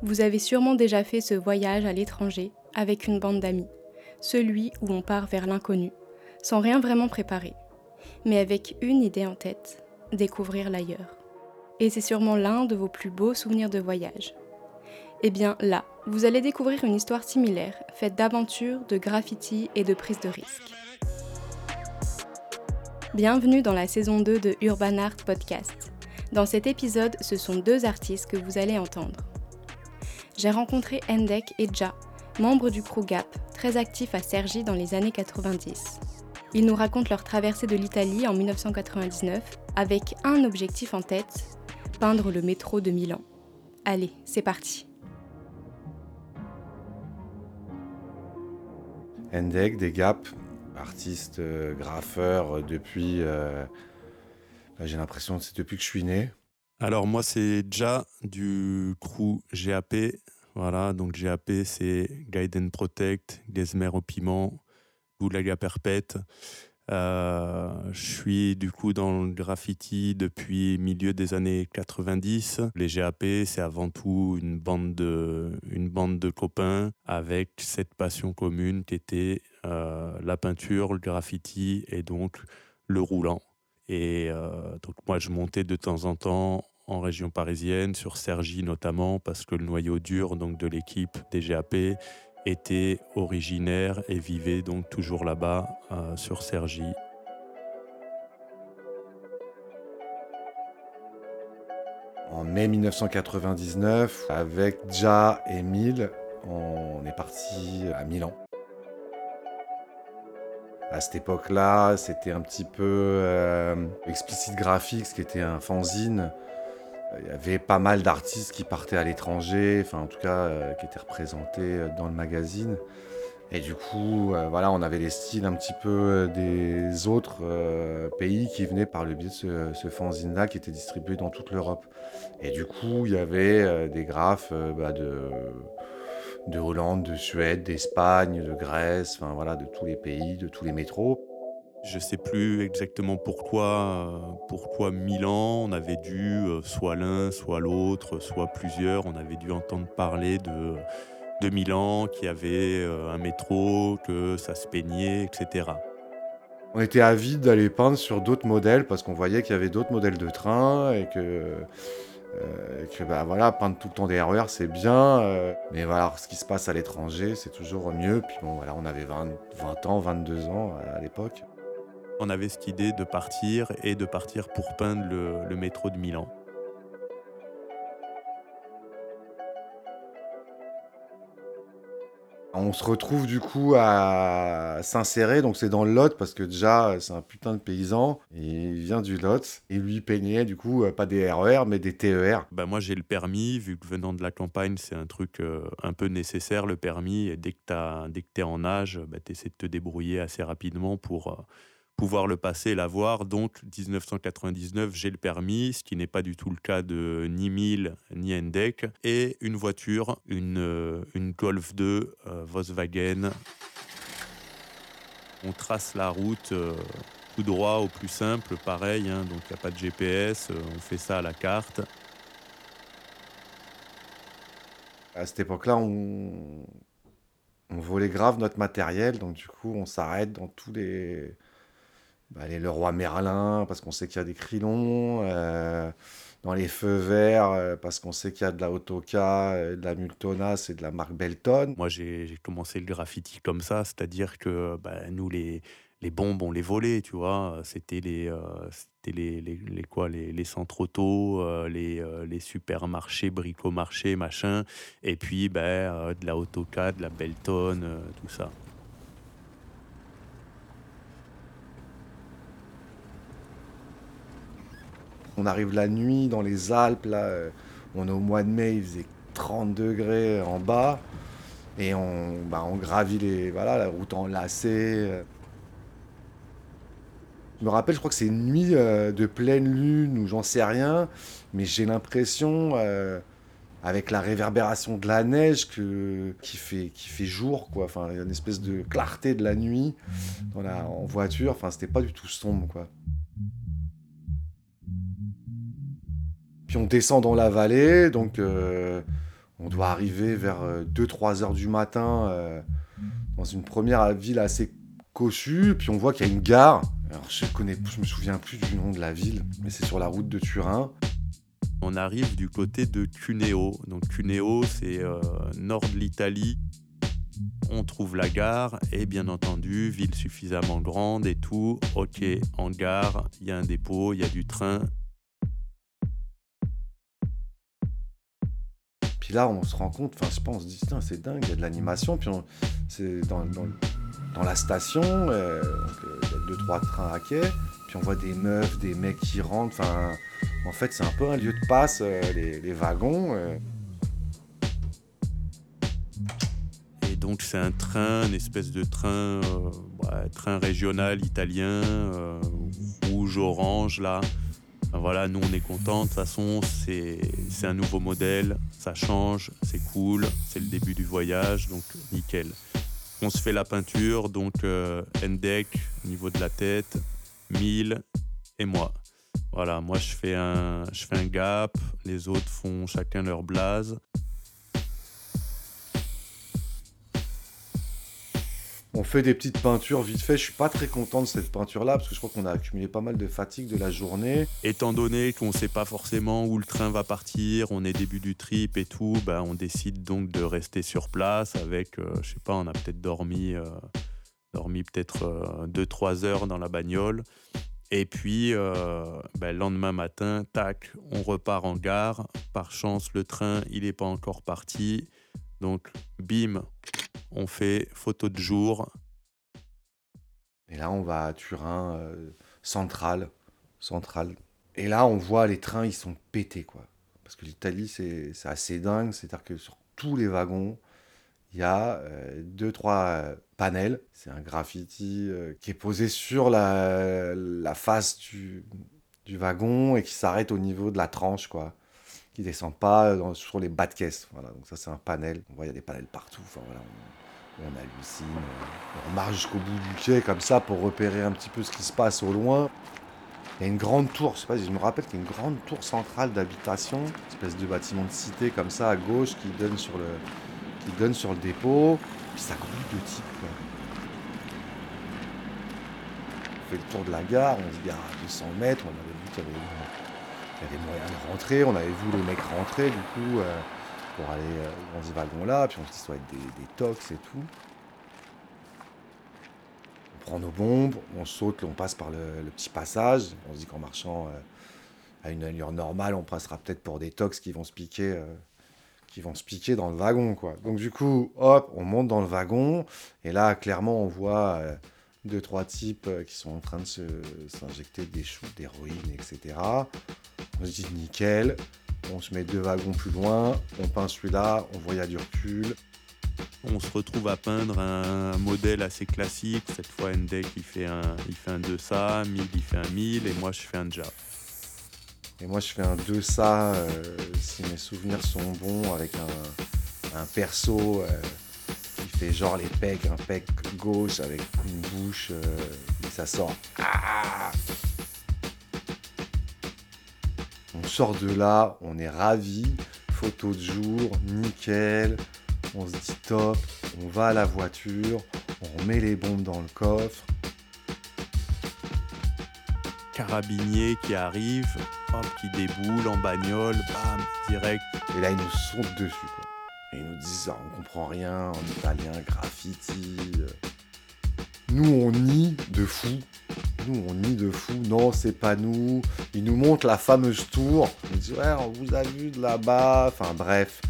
Vous avez sûrement déjà fait ce voyage à l'étranger avec une bande d'amis, celui où on part vers l'inconnu, sans rien vraiment préparer, mais avec une idée en tête, découvrir l'ailleurs. Et c'est sûrement l'un de vos plus beaux souvenirs de voyage. Eh bien là, vous allez découvrir une histoire similaire, faite d'aventures, de graffiti et de prise de risque. Bienvenue dans la saison 2 de Urban Art Podcast. Dans cet épisode, ce sont deux artistes que vous allez entendre. J'ai rencontré Endek et Ja, membres du crew Gap, très actifs à Cergy dans les années 90. Ils nous racontent leur traversée de l'Italie en 1999 avec un objectif en tête, peindre le métro de Milan. Allez, c'est parti. Endek, des Gap, artiste euh, graffeur depuis. euh, bah, J'ai l'impression que c'est depuis que je suis né. Alors moi c'est Ja du crew GAP. Voilà, donc GAP c'est Guide and Protect, Gesmer au piment, Goulaga Perpète. Euh, je suis du coup dans le graffiti depuis milieu des années 90. Les GAP c'est avant tout une bande de, une bande de copains avec cette passion commune qui était euh, la peinture, le graffiti et donc le roulant. Et euh, donc moi, je montais de temps en temps en région parisienne, sur Cergy notamment, parce que le noyau dur donc de l'équipe des GAP était originaire et vivait donc toujours là-bas euh, sur Cergy. En mai 1999, avec Ja et Mille, on est parti à Milan. À cette époque-là, c'était un petit peu euh, Explicit Graphics, qui était un fanzine. Il y avait pas mal d'artistes qui partaient à l'étranger, enfin en tout cas euh, qui étaient représentés euh, dans le magazine. Et du coup, euh, voilà, on avait les styles un petit peu des autres pays qui venaient par le biais de ce, ce fanzine-là qui était distribué dans toute l'Europe. Et du coup, il y avait des graphes bah, de, de Hollande, de Suède, d'Espagne, de Grèce, enfin voilà, de tous les pays, de tous les métros. Je sais plus exactement pourquoi, euh, pourquoi Milan. On avait dû euh, soit l'un, soit l'autre, soit plusieurs. On avait dû entendre parler de, de Milan, qui avait euh, un métro, que ça se peignait, etc. On était avides d'aller peindre sur d'autres modèles parce qu'on voyait qu'il y avait d'autres modèles de train et que, euh, que bah, voilà, peindre tout le temps des RER c'est bien, euh, mais voilà, ce qui se passe à l'étranger c'est toujours mieux. Puis bon, voilà, on avait 20, 20 ans, 22 ans à l'époque. On avait cette idée de partir et de partir pour peindre le métro de Milan. On se retrouve du coup à s'insérer, donc c'est dans le Lot parce que déjà c'est un putain de paysan, et il vient du Lot, et lui peignait du coup euh, pas des RER mais des E TER. Ben moi j'ai le permis, vu que venant de la campagne c'est un truc euh, un peu nécessaire le permis, et dès que tu dès que es en âge, ben, tu essaies de te débrouiller assez rapidement pour euh, pouvoir le passer l'avoir. Donc 1999 j'ai le permis, ce qui n'est pas du tout le cas de ni Mille ni Endek, et une voiture, une, euh, une Golf 2 euh, Volkswagen. On trace la route euh, tout droit au plus simple, pareil, hein, donc il n'y a pas de GPS, on fait ça à la carte. À cette époque-là, on... on volait grave notre matériel, donc du coup, on s'arrête dans tous les. Bah, les Leroy Merlin, parce qu'on sait qu'il y a des crilons, euh, dans les feux verts, euh, parce qu'on sait qu'il y a de la Autoca, euh, de la Multona, c'est de la marque Belton. Moi, j'ai commencé le graffiti comme ça, c'est-à-dire que bah, nous, les, les bombes, on les volait, tu vois. C'était les, euh, les, les, les quoi, les, les centres auto, les, euh, les supermarchés, bricomarchés, machin. Et puis, euh, de la Autoca, de la Belton, tout ça. On arrive la nuit dans les Alpes, là, euh, on est au mois de mai, il faisait 30 degrés en bas, et on, bah, on gravit les, voilà, la route enlacée. euh. Je me rappelle, je crois que c'est une nuit euh, de pleine lune, ou j'en sais rien, mais j'ai l'impression, avec la réverbération de la neige, que, qui, fait, qui fait jour, quoi. Enfin, il y a une espèce de clarté de la nuit dans la, en voiture, enfin, c'était pas du tout sombre, quoi. Puis on descend dans la vallée, donc euh, On doit arriver vers 2-3 heures du matin dans une première ville assez cossue, puis on voit qu'il y a une gare. Alors je connais, je me souviens plus du nom de la ville, mais c'est sur la route de Turin. On arrive du côté de Cuneo. Donc Cuneo, c'est nord de l'Italie on trouve la gare et bien entendu, ville suffisamment grande et tout. Ok, en gare, il y a un dépôt, il y a du train. Puis là, on se rend compte, enfin, je pense, on se dit, c'est dingue, il y a de l'animation. Puis c'est dans, la station, euh, euh, il y a deux, trois trains à quai. Puis on voit des meufs, des mecs qui rentrent. Enfin, en fait, c'est un peu un lieu de passe, euh, les, wagons. donc c'est un train, une espèce de train, euh, train régional italien, euh, rouge, orange là. Voilà, nous on est contents. De toute façon, c'est un nouveau modèle, ça change, c'est cool, c'est le début du voyage, donc nickel. On se fait la peinture, donc euh, niveau de la tête, 1000 et moi. Voilà, moi je fais un, je gap, les autres font chacun leur blase. On fait des petites peintures vite fait. Je suis pas très content de cette peinture-là parce que je crois qu'on a accumulé pas mal de fatigue de la journée. Étant donné qu'on ne sait pas forcément où le train va partir, on est début du trip et tout, bah, on décide donc de rester sur place avec, euh, je sais pas, on a peut-être dormi, euh, dormi peut-être 2-3 euh, heures dans la bagnole. Et puis, bah, le lendemain matin, tac, on repart en gare. Par chance, le train, il n'est pas encore parti. Donc, bim, on fait photo de jour. Et là, on va à Turin, euh, central, central. Et là, on voit les trains, ils sont pétés, quoi. Parce que l'Italie, c'est assez dingue. C'est-à-dire que sur tous les wagons, il y a euh, deux, trois euh, panels. C'est un graffiti qui est posé sur la, face du, wagon et qui s'arrête au niveau de la tranche, quoi qui descend pas sur les bas de caisse. Voilà, donc ça c'est un panel. On voit il y a des panels partout. Enfin voilà, on, hallucine. On marche jusqu'au bout du quai comme ça pour repérer un petit peu ce qui se passe au loin. Il y a une grande tour, je sais pas, je me rappelle qu'il y a une grande tour centrale d'habitation, espèce de bâtiment de cité comme ça à gauche qui donne sur le, qui donne sur le dépôt. Puis ça grouille de types. On fait le tour de la gare, on se gare à 200 mètres, on avait vu qu'il y avait il y avait moyen de rentrer, on avait vu les mecs rentrer du coup euh, pour aller euh, dans ce wagon-là, puis on se dit ça va être des, des tox et tout. On prend nos bombes, on saute, on passe par le, petit passage, on se dit qu'en marchant euh, à une allure normale, on passera peut-être pour des tox qui vont se piquer qui vont se piquer dans le wagon quoi. Donc du coup, hop, on monte dans le wagon et là clairement on voit deux trois types qui sont en train de s'injecter des shoots d'héroïne etc. On se dit nickel, on se met deux wagons plus loin, on peint celui-là, on voit il y a du recul. On se retrouve à peindre un modèle assez classique. Cette fois, Ndek il fait un, il fait un 2SA, 1000 il fait un 1000 et moi je fais un Jap. Et moi je fais un 2SA, euh, si mes souvenirs sont bons, avec un, perso euh, qui fait genre les pecs, un pec gauche avec une bouche euh, et ça sort. Ah on sort de là, on est ravi, photo de jour, nickel, on se dit top, on va à la voiture, on remet les bombes dans le coffre. Carabinier qui arrive, hop, qui déboule en bagnole, bam, direct. Et là, ils nous sautent dessus. Quoi. Et ils nous disent, ah, on comprend rien en italien, graffiti. Nous, on nie de fou on nie de fou. Non, c'est pas nous. Ils nous montrent la fameuse tour. Ils disent, ouais, on vous a vu de là-bas. Enfin, bref.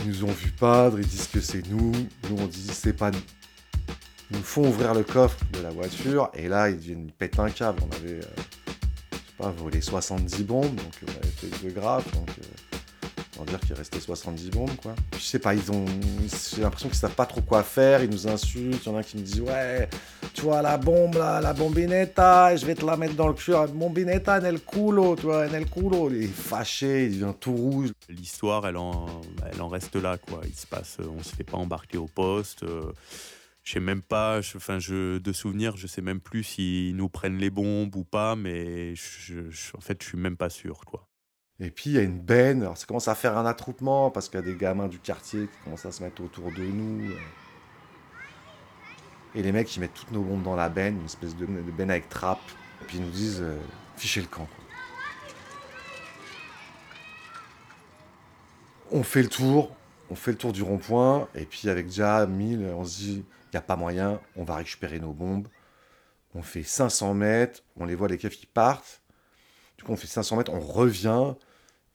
Ils nous ont vu peindre. Ils disent que c'est nous. Nous, on dit, c'est pas nous. Ils nous font ouvrir le coffre de la voiture. Et là, ils viennent péter un câble. On avait, euh, pas, volé 70 bombes. Donc, on avait fait de grave. Donc, euh, dire qu'il restait 70 bombes, quoi. Je sais pas, ils ont. J'ai l'impression qu'ils savent pas trop quoi faire, ils nous insultent. Il y en a qui me disent Ouais, tu vois, la bombe là, la bombinetta, je vais te la mettre dans le cul. Bombinetta nel culo, tu vois, nel culo. Il est fâché, il devient tout rouge. L'histoire, elle en, elle en reste là, quoi. Il se passe, on se fait pas embarquer au poste. Euh, je sais même pas, enfin, de souvenir, je sais même plus s'ils nous prennent les bombes ou pas, mais en fait, je suis même pas sûr, quoi. Et puis il y a une benne, alors ça commence à faire un attroupement parce qu'il y a des gamins du quartier qui commencent à se mettre autour de nous. Et les mecs, ils mettent toutes nos bombes dans la benne, une espèce de, benne avec trappe. Et puis ils nous disent, euh, fichez le camp. On fait le tour, on fait le tour du rond-point, et puis avec déjà 1000, on se dit, il n'y a pas moyen, on va récupérer nos bombes. On fait 500 mètres, on les voit les keufs qui partent. Du coup, on fait 500 mètres, on revient.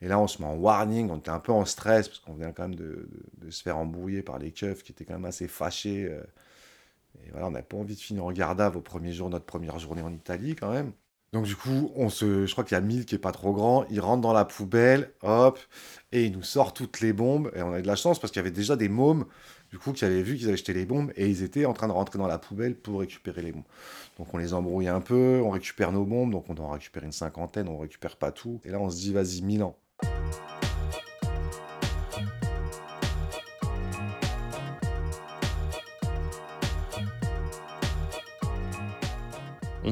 Et là, on se met en warning, on était un peu en stress, parce qu'on vient quand même de, se faire embrouiller par les keufs qui étaient quand même assez fâchés. Euh. Et voilà, on n'a pas envie de finir en garde à vos premiers jours, notre première journée en Italie quand même. Donc du coup, on se, je crois qu'il y a 1000 qui est pas trop grand, il rentre dans la poubelle, hop, et il nous sort toutes les bombes. Et on a de la chance parce qu'il y avait déjà des mômes, du coup, qui avaient vu qu'ils avaient jeté les bombes et ils étaient en train de rentrer dans la poubelle pour récupérer les bombes. Donc on les embrouille un peu, on récupère nos bombes, donc on en récupérer une cinquantaine, on récupère pas tout. Et là, on se dit, vas-y, Milan.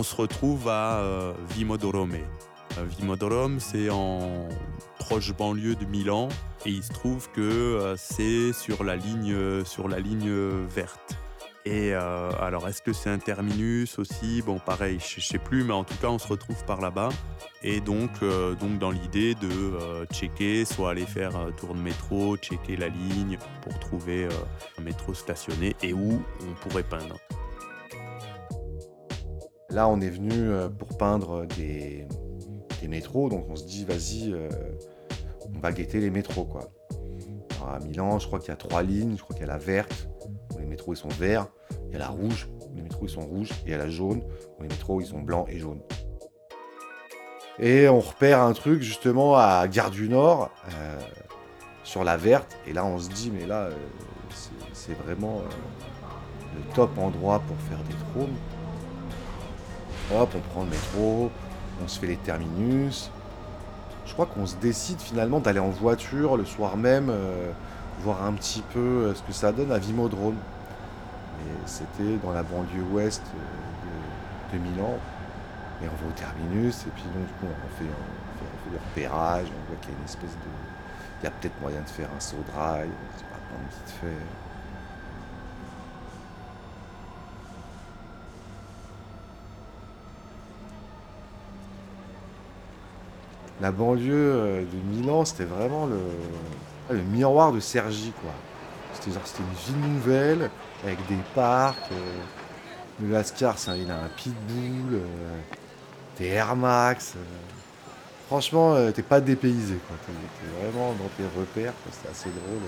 On se retrouve à euh, Vimodorome. Euh, Vimodorome, c'est en proche banlieue de Milan et il se trouve que euh, c'est sur la ligne sur la ligne verte. Et alors, est-ce que c'est un terminus aussi? Bon, pareil, je ne sais plus, mais en tout cas, on se retrouve par là-bas. Et donc, donc dans l'idée de checker, soit aller faire un tour de métro, checker la ligne pour trouver un métro stationné et où on pourrait peindre. Là, on est venu euh, pour peindre des, métros, donc on se dit, vas-y, euh, on va guetter les métros, quoi. à Milan, je crois qu'il y a trois lignes, je crois qu'il y a la verte, métros ils sont verts, il y a la rouge, les métros ils sont rouges, et il y a la jaune, les métros ils sont blancs et jaunes. Et on repère un truc justement à Gare du Nord, euh, sur la verte, et là on se dit, mais là, c'est vraiment le top endroit pour faire des trônes. Hop, on prend le métro, on se fait les terminus. Je crois qu'on se décide finalement d'aller en voiture le soir même, euh, voir un petit peu euh, ce que ça donne à Vimodrome. C'était dans la banlieue ouest euh, de, Milan. Et on va au terminus, et puis donc on fait, on fait, repérages, on voit qu'il y a une espèce de. Il y a peut-être moyen de faire un saut de rail, on se dit, pas vite fait. la banlieue euh, de Milan, c'était vraiment le, le, miroir de Sergi, quoi. C'était une ville nouvelle, avec des parcs. Euh, le Lascar, il a un pitbull, euh, des Air Max. franchement, t'es pas dépaysé. T'es vraiment dans tes repères, c'était assez drôle.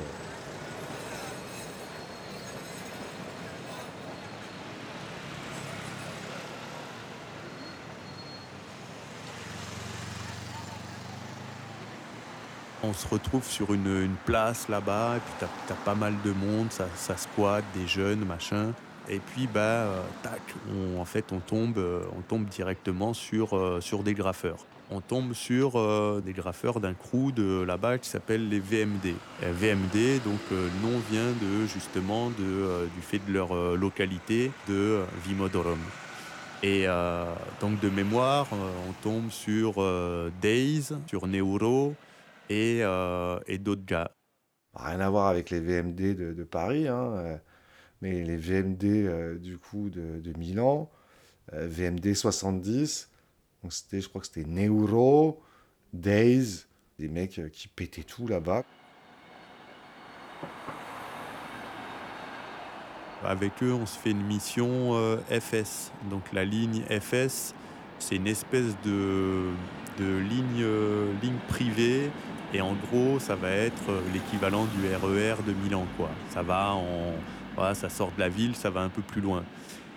On se retrouve sur une, place là-bas, et puis t'as as pas mal de monde, ça, ça des jeunes, machin. Et puis, bah, euh, tac, en fait, on tombe, euh, on tombe directement sur, euh, sur des graffeurs. On tombe sur des graffeurs d'un crew de là-bas qui s'appelle les VMD. VMD, donc, le nom vient de, justement du fait de leur localité de Vimodorum. Et donc, de mémoire, on tombe sur Days, sur Neuro, euh, et, d'autres gars. Rien à voir avec les VMD de, Paris, hein, euh, mais les VMD euh, du coup de, Milan, VMD 70, donc c'était, je crois que c'était Neuro, Days, des mecs qui pétaient tout là-bas. Avec eux, on se fait une mission FS. Donc la ligne FS, c'est une espèce de, de ligne, ligne privée et en gros, ça va être euh, l'équivalent du RER e de Milan, quoi. Ça va en, voilà, ça sort de la ville, ça va un peu plus loin.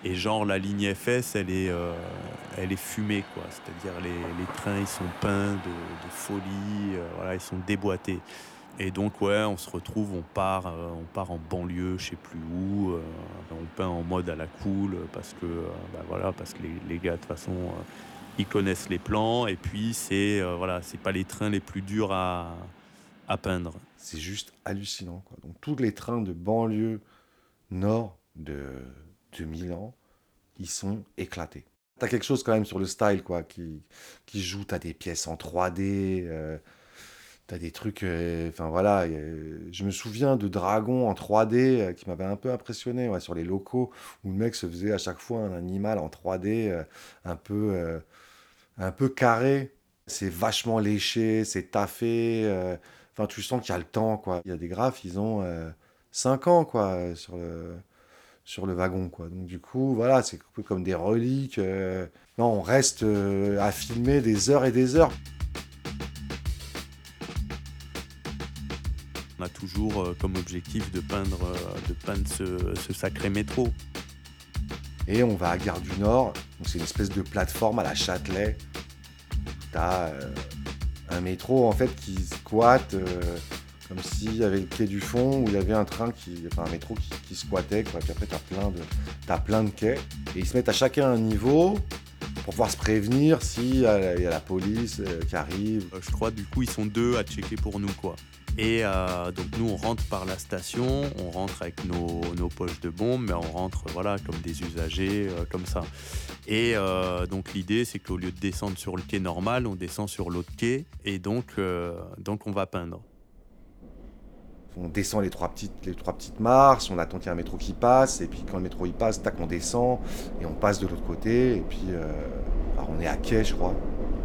Et genre la ligne FS, elle est, euh, elle est fumée, quoi. C'est-à-dire les, les, trains, ils sont peints de, folie, euh, voilà, ils sont déboîtés. Et donc ouais, on se retrouve, on part, on part en banlieue, je sais plus où. on peint en mode à la cool parce que, bah, voilà, parce que les, les gars de toute façon ils connaissent les plans et puis c'est euh, voilà, c'est pas les trains les plus durs à, à peindre. C'est juste hallucinant. Quoi. Donc tous les trains de banlieue nord de, de Milan, ils sont éclatés. T'as quelque chose quand même sur le style quoi, qui, qui joue, t'as des pièces en 3D, euh, T'as des trucs, euh, enfin voilà, je me souviens de Dragon en 3D euh, qui m'avait un peu impressionné sur les locaux où le mec se faisait à chaque fois un animal en 3D euh, un peu un peu carré. C'est vachement léché, c'est taffé. Enfin, tu sens qu'il y a le temps quoi. Il y a des graphes, ils ont 5 ans quoi sur le sur le wagon quoi. Donc du coup, voilà, c'est un peu comme des reliques. non, on reste à filmer des heures et des heures. On a toujours euh, comme objectif de peindre, euh, de peindre ce, sacré métro. Et on va à Gare du Nord, c'est une espèce de plateforme à la Châtelet. T'as euh, un métro en fait qui squatte comme s'il y avait le quai du fond où il y avait un train qui, enfin un métro qui, squattait. Puis après t'as plein as plein de quais et ils se mettent à chacun un niveau pour pouvoir se prévenir s'il y, y, a la police qui arrive. Je crois du coup ils sont deux à checker pour nous quoi. Et euh, donc nous, on rentre par la station, on rentre avec nos, poches de bombes, mais on rentre voilà comme des usagers, euh, comme ça. Et euh, donc l'idée, c'est qu'au lieu de descendre sur le quai normal, on descend sur l'autre quai, et donc, donc on va peindre. On descend les trois petites, les trois petites marches, on attend qu'il y ait un métro qui passe, et puis quand le métro il passe, tac, on descend, et on passe de l'autre côté, et puis on est à quai, je crois,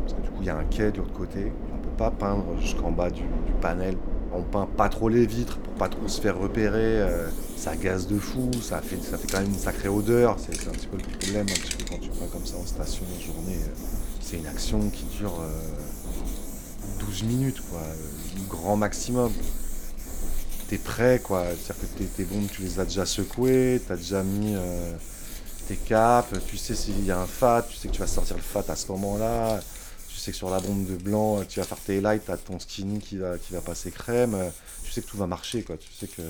parce que du coup il y a un quai de l'autre côté, on peut pas peindre jusqu'en bas du panel. On peint pas trop les vitres pour pas trop se faire repérer. Euh, ça gaze de fou, ça fait, ça fait quand même une sacrée odeur. C'est un petit peu le problème quand tu peins comme ça en station une journée. Euh, c'est une action qui dure 12 euh, minutes, quoi, grand maximum. T'es prêt, quoi. C'est-à-dire que tes, bombes, tu les as déjà secouées, t'as déjà mis tes capes, tu sais s'il y a un fat, tu sais que tu vas sortir le fat à ce moment-là sais que sur la bombe de blanc, tu vas faire tes lights, tu as ton skinny qui va, qui va passer crème. Tu sais que tout va marcher, quoi. Tu sais que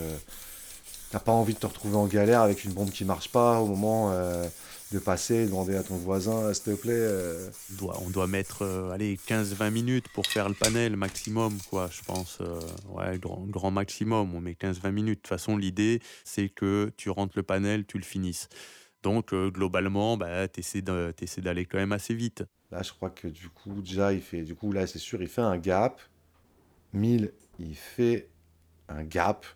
t'as pas envie de te retrouver en galère avec une bombe qui marche pas au moment euh, de passer, demander à ton voisin, s'il te plaît. Euh. On, doit, on doit mettre euh, allez, 15-20 minutes pour faire le panel maximum, quoi, je pense. ouais, grand, grand maximum, on met 15-20 minutes. De toute façon, l'idée, c'est que tu rentres le panel, tu le finisses. Donc, globalement, bah, tu essaies d'aller quand même assez vite. Là, je crois que du coup, déjà, il fait. Du coup, là, c'est sûr, il fait un gap. 1000, il fait un gap.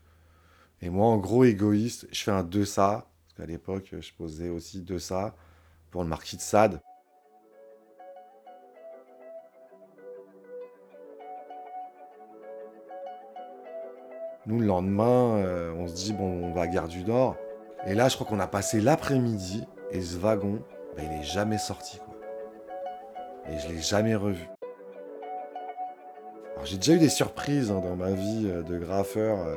Et moi, en gros, égoïste, je fais un 2 ça. Qu'à l'époque, je posais aussi 2 ça pour le marquis de Sade. Nous, le lendemain, euh, on se dit, bon, on va à Gare du Nord. Et là, je crois qu'on a passé l'après-midi et ce wagon, bah, il est jamais sorti et je l'ai jamais revu. J'ai déjà eu des surprises hein, dans ma vie euh, de graffeur, euh,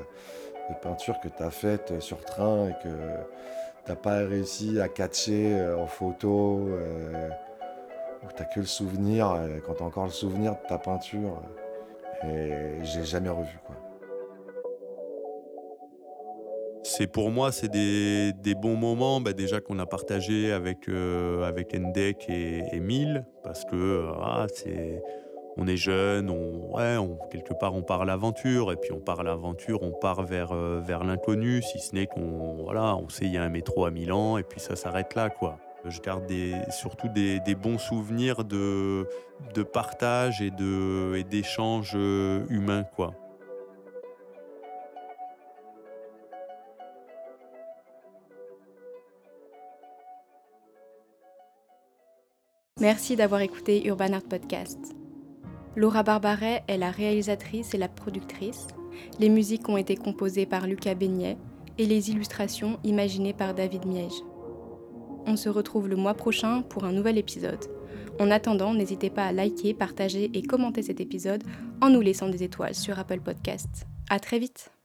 de peinture que tu as faites euh, sur train et que t'as pas réussi à catcher en photo, ou t'as que le souvenir, quand t'as encore le souvenir de ta peinture, et j'ai jamais revu quoi. C'est pour moi, c'est des, bons moments bah, déjà qu'on a partagé avec, euh, avec Endek et Emile, parce que euh, ah, c'est, on est jeune, on, ouais, quelque part on part à l'aventure, et puis on part à l'aventure, on part vers, euh, vers l'inconnu, si ce n'est qu'on voilà, on sait il y a un métro à Milan, et puis ça s'arrête là. quoi. Je garde surtout des, bons souvenirs de, de partage et, de, et d'échanges humains. quoi. Merci d'avoir écouté Urban Art Podcast. Laura Barbaret est la réalisatrice et la productrice. Les musiques ont été composées par Lucas Beignet et les illustrations imaginées par David Miège. On se retrouve le mois prochain pour un nouvel épisode. En attendant, n'hésitez pas à liker, partager et commenter cet épisode en nous laissant des étoiles sur Apple Podcast. À très vite!